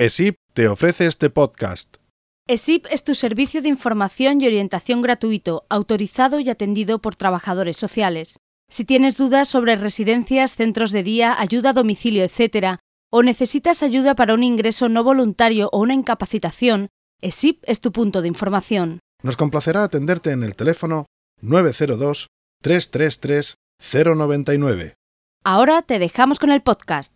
ESIP te ofrece este podcast. ESIP es tu servicio de información y orientación gratuito, autorizado y atendido por trabajadores sociales. Si tienes dudas sobre residencias, centros de día, ayuda a domicilio, etc., o necesitas ayuda para un ingreso no voluntario o una incapacitación, ESIP es tu punto de información. Nos complacerá atenderte en el teléfono 902 333 099. Ahora te dejamos con el podcast.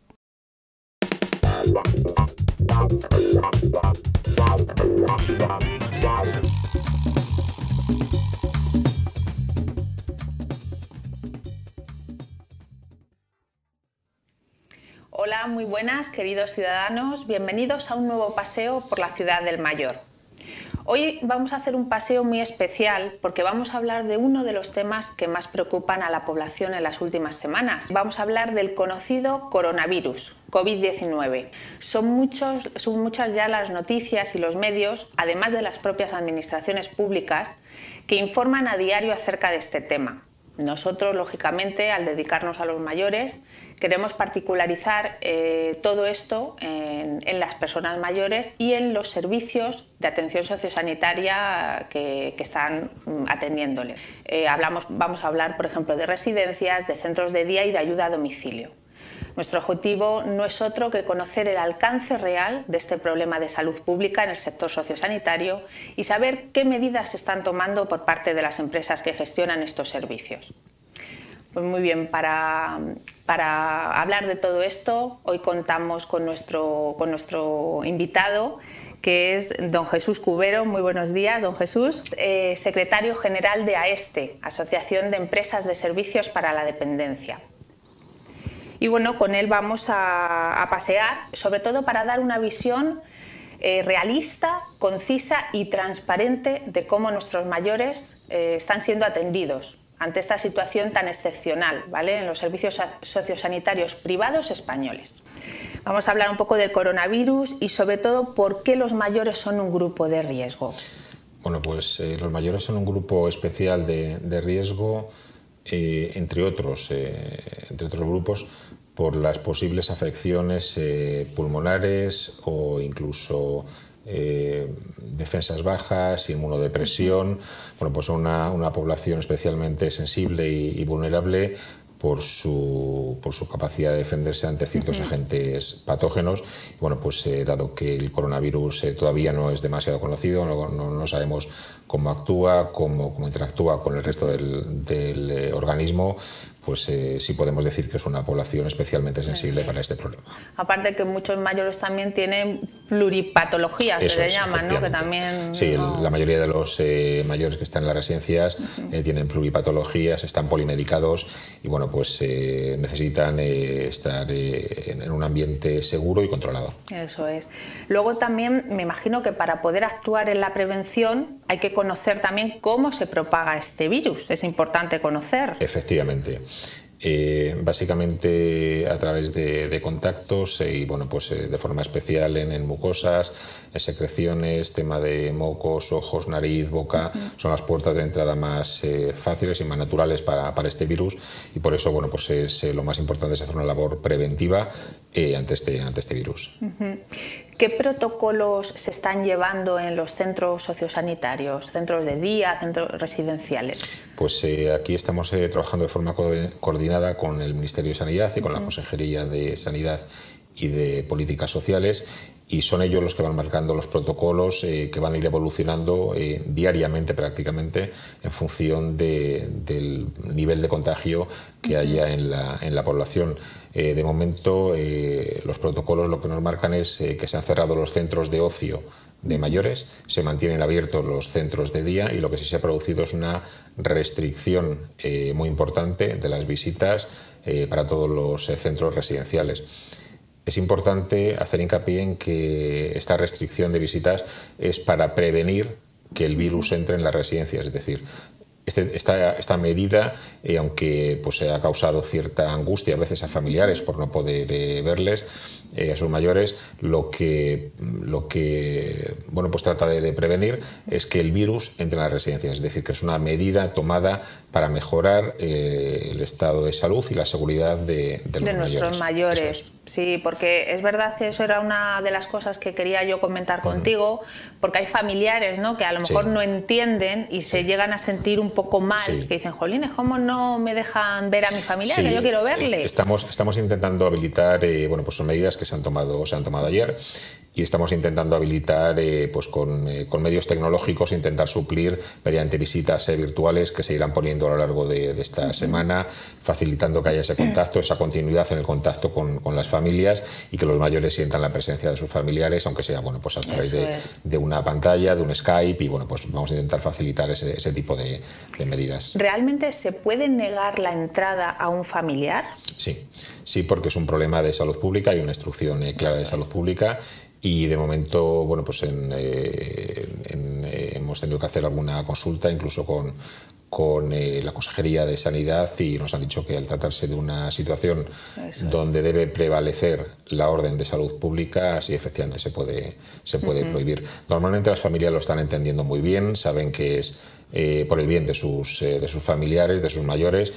Hola, muy buenas queridos ciudadanos, bienvenidos a un nuevo paseo por la ciudad del Mayor. Hoy vamos a hacer un paseo muy especial porque vamos a hablar de uno de los temas que más preocupan a la población en las últimas semanas. Vamos a hablar del conocido coronavirus, COVID-19. Son, muchos, son muchas ya las noticias y los medios, además de las propias administraciones públicas, que informan a diario acerca de este tema. Nosotros, lógicamente, al dedicarnos a los mayores, queremos particularizar eh, todo esto en, las personas mayores y en los servicios de atención sociosanitaria que, están mm, atendiéndole. Eh, hablamos, vamos a hablar, por ejemplo, de residencias, de centros de día y de ayuda a domicilio. Nuestro objetivo no es otro que conocer el alcance real de este problema de salud pública en el sector sociosanitario y saber qué medidas se están tomando por parte de las empresas que gestionan estos servicios. Pues muy bien, para, hablar de todo esto, hoy contamos con nuestro, con nuestro invitado, que es don Jesús Cubero. Muy buenos días, don Jesús. Eh, secretario general de AESTE, Asociación de Empresas de Servicios para la Dependencia. Y bueno, con él vamos a, pasear, sobre todo para dar una visión eh, realista, concisa y transparente de cómo nuestros mayores eh, están siendo atendidos ante esta situación tan excepcional ¿vale? en los servicios sociosanitarios privados españoles. Vamos a hablar un poco del coronavirus y sobre todo por qué los mayores son un grupo de riesgo. Bueno, pues eh, los mayores son un grupo especial de, riesgo, eh, entre, otros, eh, entre otros grupos, por las posibles afecciones pulmonares o incluso eh, defensas bajas, inmunodepresión, bueno, pues una, una población especialmente sensible y, vulnerable por su, por su, capacidad de defenderse ante ciertos agentes patógenos. Bueno, pues eh, dado que el coronavirus eh, todavía no es demasiado conocido, no, no, sabemos cómo actúa, cómo, cómo, interactúa con el resto del, del organismo, pues eh, sí podemos decir que es una población especialmente sensible para este problema. Aparte que muchos mayores también tienen pluripatologías, se llaman, ¿no? Que también sí, la mayoría de los eh, mayores que están en las residencias eh, tienen pluripatologías, están polimedicados y bueno, pues necesitan estar en un ambiente seguro y controlado. Eso es. Luego también me imagino que para poder actuar en la prevención hay que conocer también cómo se propaga este virus. Es importante conocer. Efectivamente. Eh, básicamente a través de, contactos eh, y bueno pues eh, de forma especial en, mucosas, en secreciones, tema de mocos, ojos, nariz, boca, son las puertas de entrada más fáciles y más naturales para, este virus. Y por eso bueno pues es lo más importante es hacer una labor preventiva ante este ante este virus. ¿Qué protocolos se están llevando en los centros sociosanitarios, centros de día, centros residenciales? Pues eh, aquí estamos eh, trabajando de forma coordinada con el Ministerio de Sanidad y con la Consejería de Sanidad y de Políticas Sociales y son ellos los que van marcando los protocolos eh, que van a ir evolucionando diariamente prácticamente en función del nivel de contagio que haya en la, en la población. Eh, de momento, eh, los protocolos lo que nos marcan es eh, que se han cerrado los centros de ocio de mayores, se mantienen abiertos los centros de día y lo que sí se ha producido es una restricción muy importante de las visitas para todos los centros residenciales. Es importante hacer hincapié en que esta restricción de visitas es para prevenir que el virus entre en las residencias, es decir, este, esta, medida, eh, aunque pues, ha causado cierta angustia a veces a familiares por no poder eh, verles, eh, a sus mayores, lo que, lo que bueno, pues trata de, prevenir es que el virus entre en las residencias, es decir, que es una medida tomada para mejorar el estado de salud y la seguridad de, los nuestros mayores. Sí, porque es verdad que eso era una de las cosas que quería yo comentar contigo, porque hay familiares ¿no? que a lo mejor no entienden y se llegan a sentir un poco mal, que dicen, jolines, ¿cómo no me dejan ver a mi familia? Que yo quiero verle. Estamos, estamos intentando habilitar, eh, bueno, pues son medidas que se han tomado, se han tomado ayer y estamos intentando habilitar eh, pues con, eh, con, medios tecnológicos, intentar suplir mediante visitas eh, virtuales que se irán poniendo a lo largo de, esta semana, facilitando que haya ese contacto, esa continuidad en el contacto con, con, las familias y que los mayores sientan la presencia de sus familiares, aunque sea bueno, pues a través de, de, una pantalla, de un Skype y bueno, pues vamos a intentar facilitar ese, ese tipo de, de medidas. ¿Realmente se puede negar la entrada a un familiar? Sí, sí, porque es un problema de salud pública y una instrucción clara de salud pública y de momento, bueno, pues en, eh, eh, hemos tenido que hacer alguna consulta, incluso con, con eh, la Consejería de Sanidad, y nos han dicho que al tratarse de una situación donde debe prevalecer la orden de salud pública, sí efectivamente se puede, se puede prohibir. Normalmente las familias lo están entendiendo muy bien, saben que es por el bien de sus, de sus familiares, de sus mayores,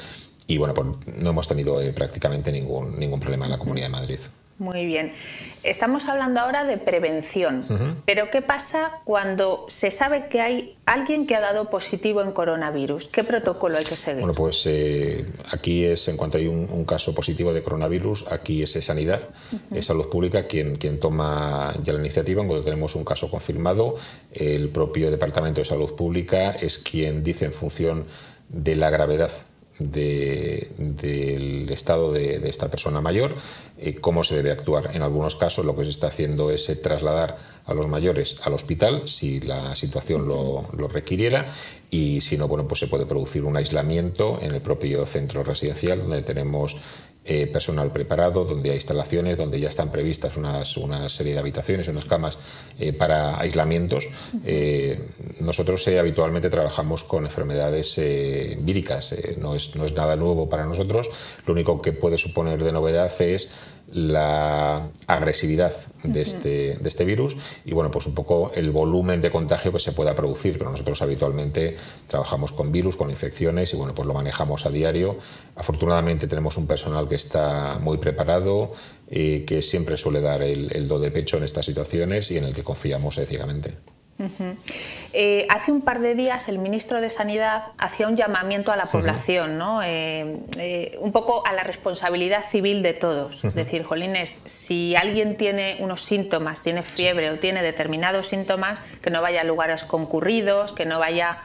y bueno, pues no hemos tenido prácticamente ningún, ningún problema en la Comunidad de Madrid. Muy bien. Estamos hablando ahora de prevención, pero ¿qué pasa cuando se sabe que hay alguien que ha dado positivo en coronavirus? ¿Qué protocolo hay que seguir? Bueno, pues eh, aquí es, en cuanto hay un, caso positivo de coronavirus, aquí es Sanidad, es Salud Pública quien, quien toma ya la iniciativa. Cuando tenemos un caso confirmado, el propio Departamento de Salud Pública es quien dice en función de la gravedad del estado de, esta persona mayor, eh, cómo se debe actuar. En algunos casos lo que se está haciendo es eh, trasladar a los mayores al hospital si la situación lo, lo, requiriera y si no, bueno, pues se puede producir un aislamiento en el propio centro residencial donde tenemos eh, personal preparado, donde hay instalaciones, donde ya están previstas unas, una serie de habitaciones, unas camas eh, para aislamientos. Eh, nosotros habitualmente trabajamos con enfermedades víricas, no es, no es nada nuevo para nosotros, lo único que puede suponer de novedad es la agresividad de este, de este virus y bueno, pues un poco el volumen de contagio que se pueda producir, pero nosotros habitualmente trabajamos con virus, con infecciones y bueno, pues lo manejamos a diario. Afortunadamente tenemos un personal que está muy preparado, y que siempre suele dar el, el do de pecho en estas situaciones y en el que confiamos ciegamente. Eh, hace un par de días el ministro de Sanidad hacía un llamamiento a la población, ¿no? Eh, eh, un poco a la responsabilidad civil de todos. Es decir, Jolines, si alguien tiene unos síntomas, tiene fiebre o tiene determinados síntomas, que no vaya a lugares concurridos, que no vaya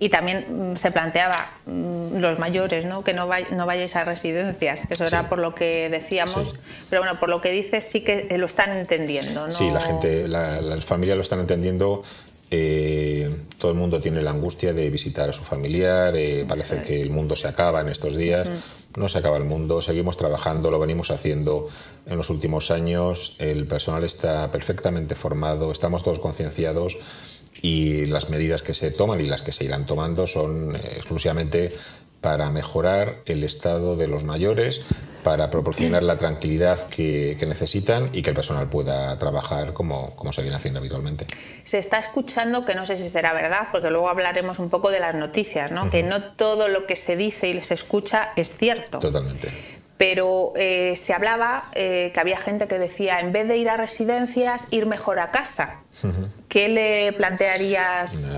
y también mm, se planteaba mm, los mayores, ¿no? que no, no vayáis a residencias, eso era por lo que decíamos, pero bueno, por lo que dices sí que lo están entendiendo. ¿no? Sí, la gente, las familias lo están entendiendo. Eh, todo el mundo tiene la angustia de visitar a su familiar, eh, parece que el mundo se acaba en estos días. No se acaba el mundo, seguimos trabajando, lo venimos haciendo en los últimos años, el personal está perfectamente formado, estamos todos concienciados y las medidas que se toman y las que se irán tomando son eh, exclusivamente para mejorar el estado de los mayores, para proporcionar la tranquilidad que, necesitan y que el personal pueda trabajar como, como se viene haciendo habitualmente. Se está escuchando, que no sé si será verdad, porque luego hablaremos un poco de las noticias, ¿no? que no todo lo que se dice y se escucha es cierto. Totalmente pero eh, se hablaba que había gente que decía, en vez de ir a residencias, ir mejor a casa. ¿Qué le plantearías?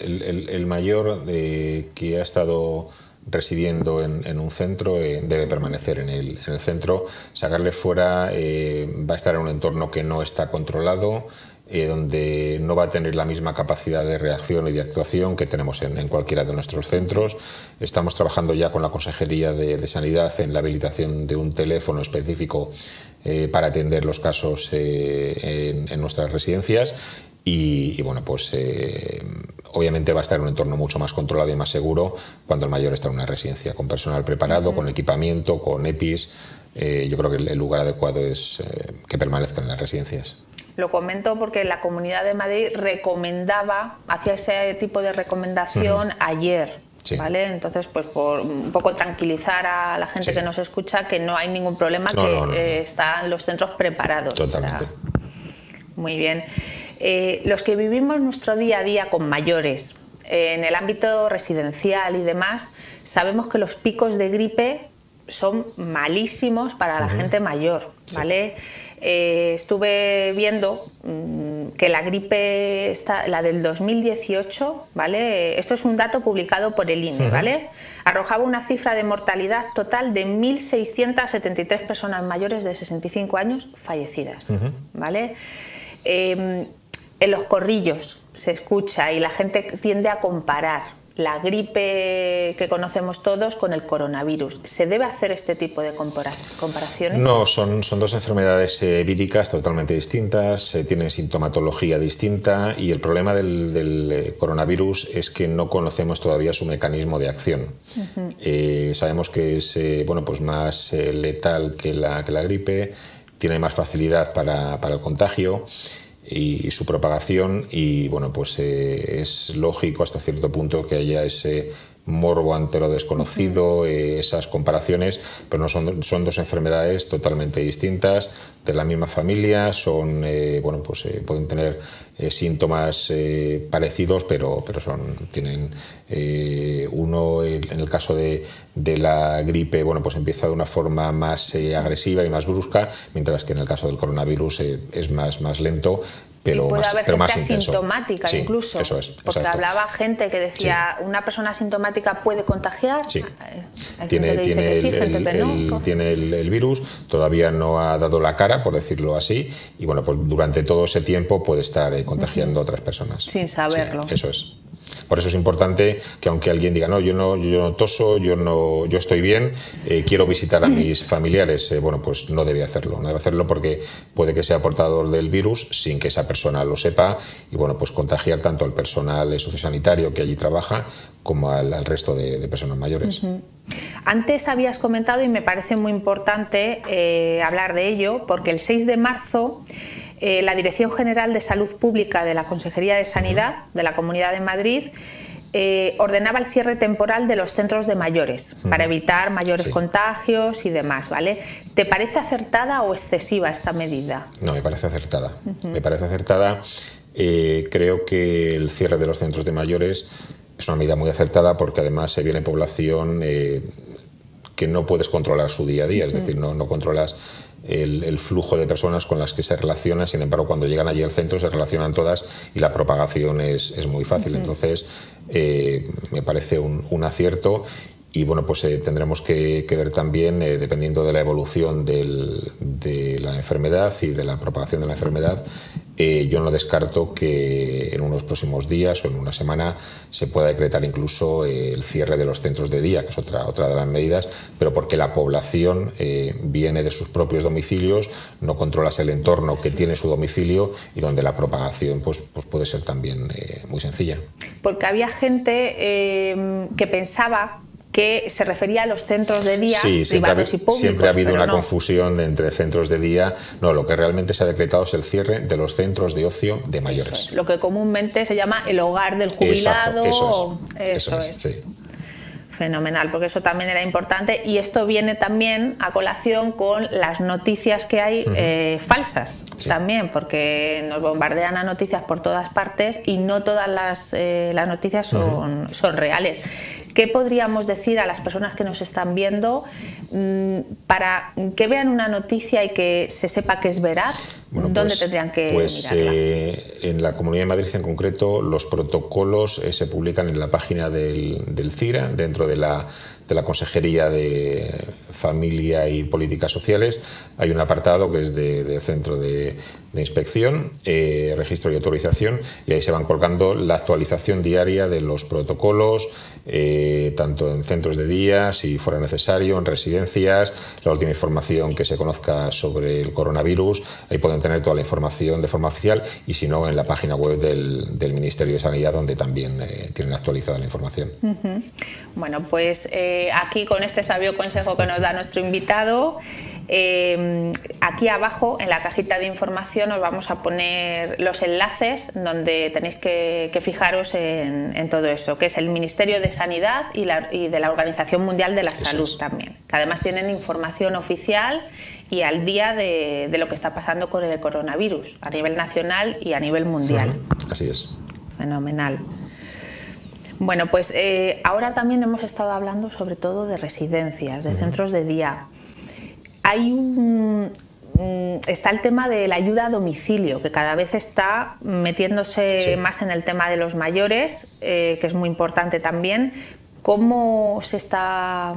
El, mayor eh, que ha estado residiendo en, un centro eh, debe permanecer en el, centro. Sacarle fuera eh, va a estar en un entorno que no está controlado. Donde no va a tener la misma capacidad de reacción y de actuación que tenemos en, cualquiera de nuestros centros. Estamos trabajando ya con la Consejería de, Sanidad en la habilitación de un teléfono específico eh, para atender los casos eh, en, nuestras residencias y, bueno, pues eh, obviamente va a estar en un entorno mucho más controlado y más seguro cuando el mayor está en una residencia, con personal preparado, con equipamiento, con EPIs. yo creo que el, lugar adecuado es que permanezcan en las residencias. Lo comento porque la Comunidad de Madrid recomendaba, hacía ese tipo de recomendación ayer ¿vale? Entonces, pues por un poco tranquilizar a la gente que nos escucha que no hay ningún problema, que eh, están los centros preparados. Totalmente. muy bien. Eh, los que vivimos nuestro día a día con mayores, en el ámbito residencial y demás, sabemos que los picos de gripe son malísimos para la gente mayor. ¿Vale? Eh, estuve viendo mm, que la gripe, está, la del 2018, ¿vale? Esto es un dato publicado por el INE, ¿vale? Arrojaba una cifra de mortalidad total de 1.673 personas mayores de 65 años fallecidas, ¿vale? Em, en los corrillos se escucha y la gente tiende a comparar la gripe que conocemos todos con el coronavirus. ¿Se debe hacer este tipo de comparaciones? No, son, son dos enfermedades eh, víricas totalmente distintas, eh, tienen sintomatología distinta y el problema del, eh, coronavirus es que no conocemos todavía su mecanismo de acción. sabemos que es bueno, pues más letal que la, que la gripe, tiene más facilidad para, para el contagio y su propagación y bueno pues eh, es lógico hasta cierto punto que haya ese morbo ante lo desconocido, eh, esas comparaciones, pero no son, son dos enfermedades totalmente distintas, de la misma familia, son, eh, bueno, pues pueden tener síntomas parecidos, pero, pero son, tienen uno, en el caso de, de, la gripe, bueno, pues empieza de una forma más agresiva y más brusca, mientras que en el caso del coronavirus es más, más lento, pero puede más, haber pero gente asintomática incluso. Eso es, porque hablaba gente que decía, una persona asintomática puede contagiar. Sí. tiene, tiene, el, tiene el, virus, todavía no ha dado la cara, por decirlo así, y bueno, pues durante todo ese tiempo puede estar eh, contagiando a otras personas. Sin saberlo. eso es. Por eso es importante que aunque alguien diga, no, yo no, yo no toso, yo, no, yo estoy bien, eh, quiero visitar a mis familiares, eh, bueno, pues no debe hacerlo. No debe hacerlo porque puede que sea portador del virus sin que esa persona lo sepa y, bueno, pues contagiar tanto al personal sociosanitario que allí trabaja como al, resto de, personas mayores. Antes habías comentado, y me parece muy importante eh, hablar de ello, porque el 6 de marzo eh, la Dirección General de Salud Pública de la Consejería de Sanidad de la Comunidad de Madrid eh, ordenaba el cierre temporal de los centros de mayores para evitar mayores contagios y demás, ¿vale? ¿Te parece acertada o excesiva esta medida? No, me parece acertada. Me parece acertada. Eh, creo que el cierre de los centros de mayores es una medida muy acertada porque además se viene población que no puedes controlar su día a día, es decir, no, no controlas el, flujo de personas con las que se relaciona, sin embargo, cuando llegan allí al centro se relacionan todas y la propagación es, muy fácil. Entonces, eh, me parece un, acierto. Y bueno, pues eh, tendremos que, ver también, eh, dependiendo de la evolución de la enfermedad y de la propagación de la enfermedad, eh, yo no descarto que en unos próximos días o en una semana se pueda decretar incluso eh, el cierre de los centros de día, que es otra, otra de las medidas, pero porque la población eh, viene de sus propios domicilios, no controlas el entorno que tiene su domicilio y donde la propagación pues, pues puede ser también muy sencilla. Porque había gente que pensaba que se refería a los centros de día privados y públicos. Siempre ha habido una confusión entre centros de día. No, lo que realmente se ha decretado es el cierre de los centros de ocio de mayores. lo que comúnmente se llama el hogar del jubilado. eso es. Eso, es. Fenomenal, porque eso también era importante y esto viene también a colación con las noticias que hay eh, falsas también, porque nos bombardean a noticias por todas partes y no todas las, eh, las noticias son, son reales. ¿Qué podríamos decir a las personas que nos están viendo mm, para que vean una noticia y que se sepa que es veraz? ¿Dónde pues, tendrían que pues, eh, en la Comunidad de Madrid en concreto, los protocolos eh, se publican en la página del, del CIRA, dentro de la de la Consejería de Familia y Políticas Sociales. Hay un apartado que es de, Centro de, Inspección, eh, Registro y Autorización, y ahí se van colgando la actualización diaria de los protocolos, eh, tanto en centros de día, si fuera necesario, en residencias, la última información que se conozca sobre el coronavirus. Ahí pueden tener toda la información de forma oficial y si no, en la página web del, Ministerio de Sanidad, donde también eh, tienen actualizada la información. Bueno, pues aquí con este sabio consejo que nos da nuestro invitado, eh, aquí abajo en la cajita de información os vamos a poner los enlaces donde tenéis que, fijaros en, todo eso, que es el Ministerio de Sanidad y, de la Organización Mundial de la Salud también, que además tienen información oficial y al día de, lo que está pasando con el coronavirus a nivel nacional y a nivel mundial. Así es. Fenomenal. Bueno, pues eh, ahora también hemos estado hablando sobre todo de residencias, de centros de día. Hay un, mm, está el tema de la ayuda a domicilio, que cada vez está metiéndose más en el tema de los mayores, eh, que es muy importante también. ¿Cómo se está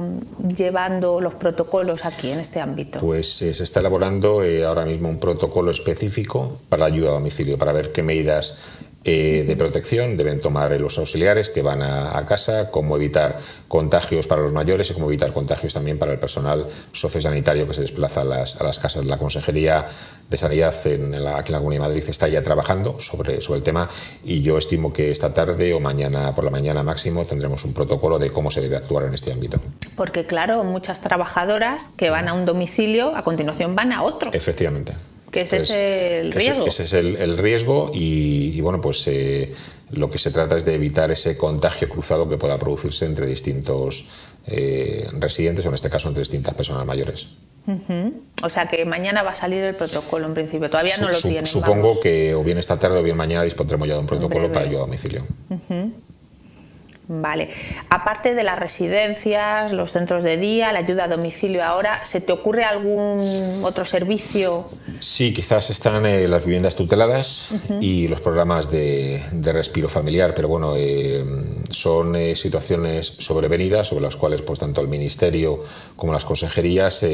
llevando los protocolos aquí en este ámbito? Pues eh, se está elaborando eh, ahora mismo un protocolo específico para la ayuda a domicilio, para ver qué medidas eh, de protección deben tomar los auxiliares que van a, casa, cómo evitar contagios para los mayores y cómo evitar contagios también para el personal sociosanitario que se desplaza a las, a las casas. La Consejería de Sanidad en la, aquí en la Comunidad de Madrid está ya trabajando sobre, sobre el tema y yo estimo que esta tarde o mañana por la mañana máximo tendremos un protocolo de cómo se debe actuar en este ámbito. Porque claro, muchas trabajadoras que van a un domicilio a continuación van a otro. Efectivamente que ese es el riesgo. Ese, es el, riesgo y, bueno, pues eh, lo que se trata es de evitar ese contagio cruzado que pueda producirse entre distintos eh, residentes o en este caso entre distintas personas mayores. O sea que mañana va a salir el protocolo en principio, todavía no lo tienen. Supongo que o bien esta tarde o bien mañana dispondremos ya de un protocolo para ayuda a domicilio. Vale. Aparte de las residencias, los centros de día, la ayuda a domicilio ahora, ¿se te ocurre algún otro servicio? Sí, quizás están eh, las viviendas tuteladas y los programas de, respiro familiar, pero bueno, eh, son eh, situaciones sobrevenidas sobre las cuales pues tanto el Ministerio como las consejerías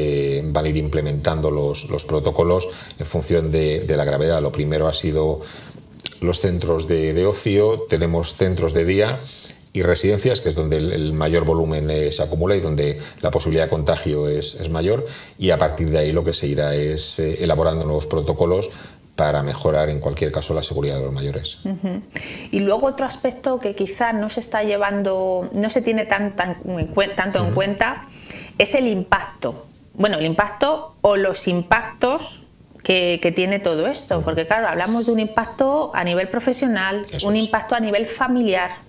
van a ir implementando los, protocolos en función de, la gravedad. Lo primero ha sido los centros de ocio, tenemos centros de día y residencias, que es donde el, mayor volumen eh, se acumula y donde la posibilidad de contagio es, mayor. Y a partir de ahí lo que se irá es eh, elaborando nuevos protocolos para mejorar en cualquier caso la seguridad de los mayores. Y luego otro aspecto que quizá no se está llevando, no se tiene tan, tanto en cuenta, es el impacto. Bueno, el impacto o los impactos que, tiene todo esto, porque claro, hablamos de un impacto a nivel profesional, un impacto a nivel familiar,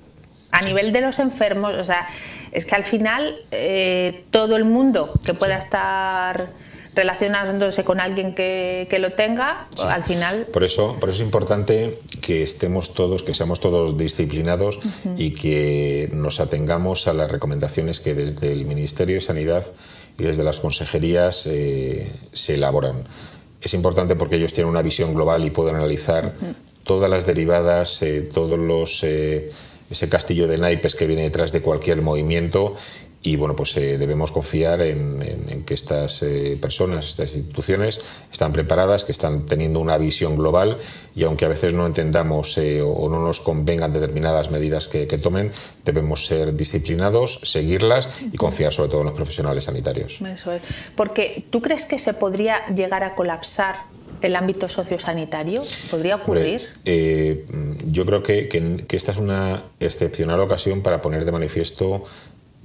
a nivel de los enfermos, o sea, es que al final eh, todo el mundo que pueda estar relacionándose con alguien que, lo tenga, al final... Por eso, por eso es importante que estemos todos, que seamos todos disciplinados y que nos atengamos a las recomendaciones que desde el Ministerio de Sanidad y desde las consejerías eh, se elaboran. Es importante porque ellos tienen una visión global y pueden analizar todas las derivadas, eh, todos los ese castillo de naipes que viene detrás de cualquier movimiento y bueno, pues eh, debemos confiar en, que estas eh, personas, estas instituciones están preparadas, que están teniendo una visión global y aunque a veces no entendamos eh, o no nos convengan determinadas medidas que, tomen, debemos ser disciplinados, seguirlas y confiar sobre todo en los profesionales sanitarios. Eso es. Porque tú crees que se podría llegar a colapsar el ámbito sociosanitario? ¿Podría ocurrir? Eh, yo creo que, esta es una excepcional ocasión para poner de manifiesto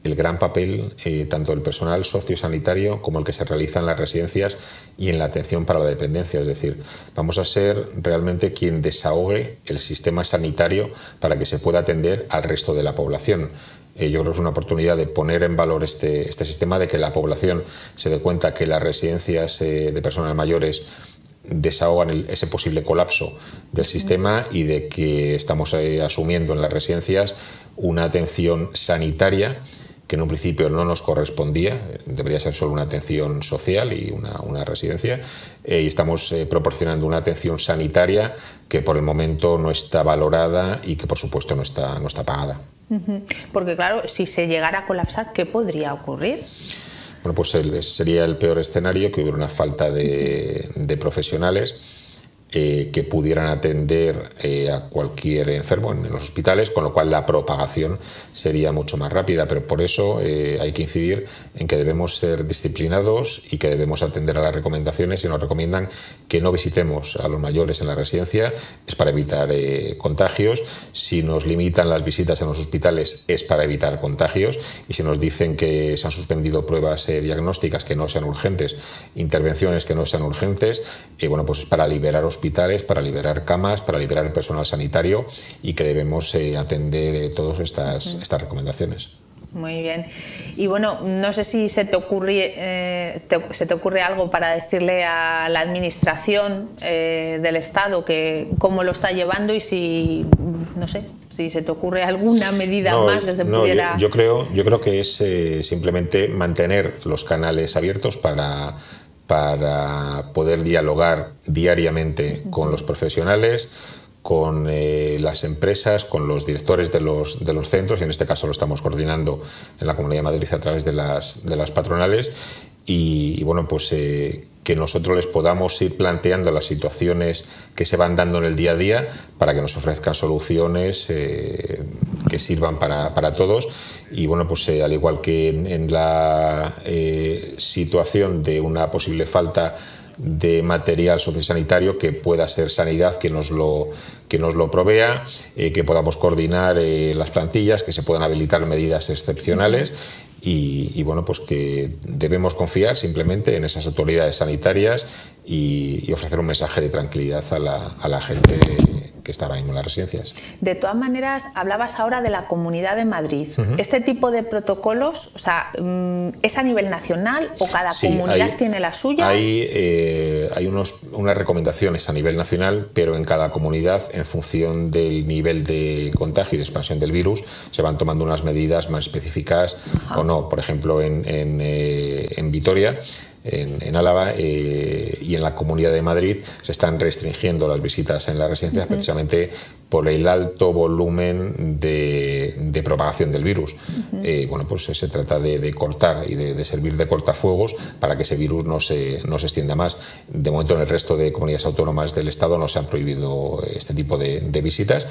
el gran papel eh, tanto del personal sociosanitario como el que se realiza en las residencias y en la atención para la dependencia. Es decir, vamos a ser realmente quien desahogue el sistema sanitario para que se pueda atender al resto de la población. Eh, yo creo que es una oportunidad de poner en valor este, este sistema, de que la población se dé cuenta que las residencias de personas mayores desahogan ese posible colapso del sistema y de que estamos eh, asumiendo en las residencias una atención sanitaria que en un principio no nos correspondía, debería ser solo una atención social y una, residencia, eh, y estamos eh, proporcionando una atención sanitaria que por el momento no está valorada y que por supuesto no está, no está pagada. Porque claro, si se llegara a colapsar, ¿qué podría ocurrir? Bueno, pues sería el peor escenario que hubiera una falta de, de profesionales eh, que pudieran atender eh, a cualquier enfermo en, los hospitales, con lo cual la propagación sería mucho más rápida. Pero por eso eh, hay que incidir en que debemos ser disciplinados y que debemos atender a las recomendaciones. y nos recomiendan que no visitemos a los mayores en la residencia, es para evitar contagios. Si nos limitan las visitas en los hospitales, es para evitar contagios. Y si nos dicen que se han suspendido pruebas diagnósticas que no sean urgentes, intervenciones que no sean urgentes, bueno, pues es para liberar hospitales para liberar camas, para liberar el personal sanitario y que debemos eh, atender eh, todas estas, estas recomendaciones. Muy bien. Y bueno, no sé si se te ocurre, eh, se te ocurre algo para decirle a la administración del Estado que cómo lo está llevando y si, no sé, si se te ocurre alguna medida más que se pudiera. Yo, creo, yo creo que es simplemente mantener los canales abiertos para para poder dialogar diariamente con los profesionales, con eh, las empresas, con los directores de los, de los centros, y en este caso lo estamos coordinando en la Comunidad de Madrid a través de las, de las patronales, y, bueno, pues eh, que nosotros les podamos ir planteando las situaciones que se van dando en el día a día para que nos ofrezcan soluciones eh, que sirvan para, para, todos. Y bueno, pues al igual que en, la situación de una posible falta de material sociosanitario que pueda ser sanidad que nos lo, que nos lo provea, eh, que podamos coordinar eh, las plantillas, que se puedan habilitar medidas excepcionales y, bueno, pues que debemos confiar simplemente en esas autoridades sanitarias y, ofrecer un mensaje de tranquilidad a la, a la gente que está ahora mismo en las residencias. De todas maneras, hablabas ahora de la Comunidad de Madrid. ¿Este tipo de protocolos, o sea, mm, es a nivel nacional o cada comunidad tiene la suya? Hay, eh, hay unos, unas recomendaciones a nivel nacional, pero en cada comunidad, en función del nivel de contagio y de expansión del virus, se van tomando unas medidas más específicas o no. Por ejemplo, en, en, eh, en Vitoria, en, Álava eh, y en la Comunidad de Madrid se están restringiendo las visitas en las residencias precisamente por el alto volumen de, propagación del virus. Eh, bueno, pues se trata de, cortar y de, servir de cortafuegos para que ese virus no se, no se extienda más. De momento en el resto de comunidades autónomas del Estado no se han prohibido este tipo de, visitas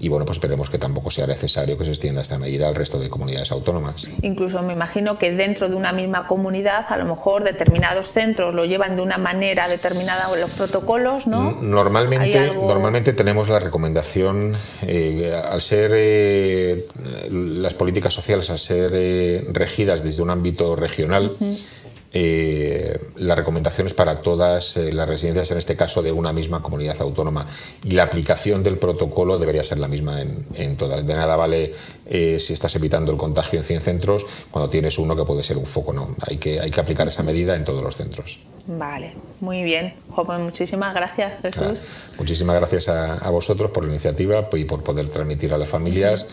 y bueno, pues esperemos que tampoco sea necesario que se extienda esta medida al resto de comunidades autónomas. Incluso me imagino que dentro de una misma comunidad a lo mejor determinados centros lo llevan de una manera determinada los protocolos, ¿no? Normalmente, normalmente tenemos la recomendación eh, al ser eh, las políticas sociales, al ser eh, regidas desde un ámbito regional, la recomendación es para todas las residencias, en este caso de una misma comunidad autónoma. Y la aplicación del protocolo debería ser la misma en, todas. De nada vale si estás evitando el contagio en 100 centros cuando tienes uno que puede ser un foco. No, hay que, hay que aplicar esa medida en todos los centros. Vale, muy bien. Pues muchísimas gracias, Jesús. muchísimas gracias a, vosotros por la iniciativa y por poder transmitir a las familias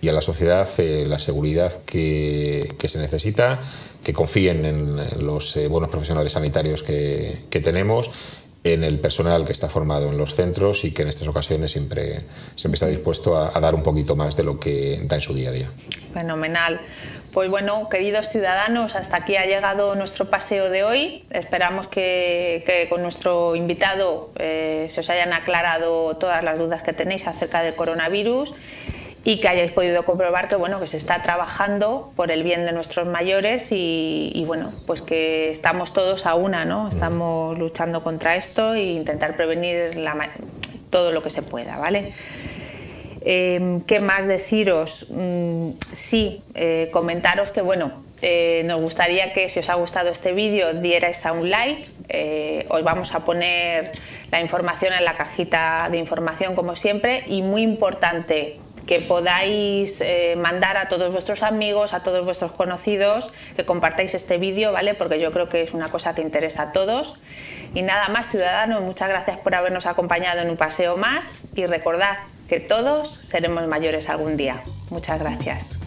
y a la sociedad eh, la seguridad que, se necesita, que confíen en los eh, buenos profesionales sanitarios que, tenemos en el personal que está formado en los centros y que en estas ocasiones siempre, siempre está dispuesto a, a dar un poquito más de lo que da en su día a día. Fenomenal. Pues bueno, queridos ciudadanos, hasta aquí ha llegado nuestro paseo de hoy. Esperamos que, con nuestro invitado eh, se os hayan aclarado todas las dudas que tenéis acerca del coronavirus y que hayáis podido comprobar que bueno que se está trabajando por el bien de nuestros mayores y, bueno pues que estamos todos a una no estamos luchando contra esto e intentar prevenir todo lo que se pueda vale Em, ¿Qué más deciros? Mm, sí, eh, comentaros que bueno, eh, nos gustaría que si os ha gustado este vídeo dierais a un like. Eh, os vamos a poner la información en la cajita de información como siempre y muy importante que podáis mandar a todos vuestros amigos, a todos vuestros conocidos, que compartáis este vídeo, ¿vale? Porque yo creo que es una cosa que interesa a todos. Y nada más, ciudadanos, muchas gracias por habernos acompañado en un paseo más y recordad que todos seremos mayores algún día. Muchas gracias.